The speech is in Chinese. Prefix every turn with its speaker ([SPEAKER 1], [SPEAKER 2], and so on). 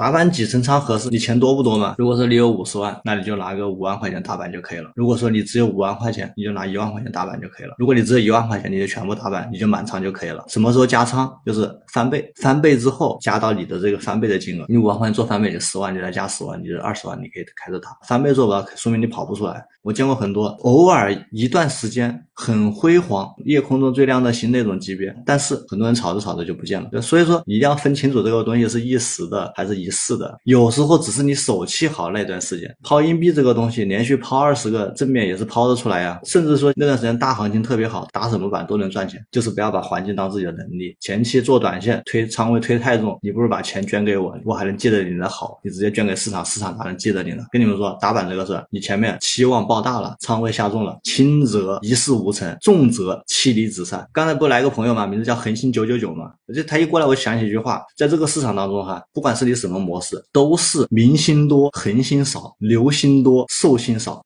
[SPEAKER 1] 打板几成仓合适？你钱多不多嘛？如果说你有五十万，那你就拿个五万块钱打板就可以了。如果说你只有五万块钱，你就拿一万块钱打板就可以了。如果你只有一万块钱，你就全部打板，你就满仓就可以了。什么时候加仓？就是翻倍，翻倍之后加到你的这个翻倍的金额。你五万块钱做翻倍，你十万，你再加十万，你就二十万，你可以开始打。翻倍做不到，说明你跑不出来。我见过很多，偶尔一段时间很辉煌，夜空中最亮的星那种级别，但是很多人炒着炒着就不见了。所以说一定要分清楚这个东西是一时的还是一是的。有时候只是你手气好那段时间，抛硬币这个东西，连续抛二十个正面也是抛得出来呀。甚至说那段时间大行情特别好，打什么板都能赚钱。就是不要把环境当自己的能力。前期做短线推仓位推太重，你不如把钱捐给我，我还能记得你的好。你直接捐给市场，市场哪能记得你呢？跟你们说打板这个事，你前面期望。爆大了，仓位下重了，轻则一事无成，重则妻离子散。刚才不来个朋友嘛，名字叫恒星九九九嘛，就他一过来，我想起一句话，在这个市场当中哈，不管是你什么模式，都是明星多，恒星少，流星多，寿星少。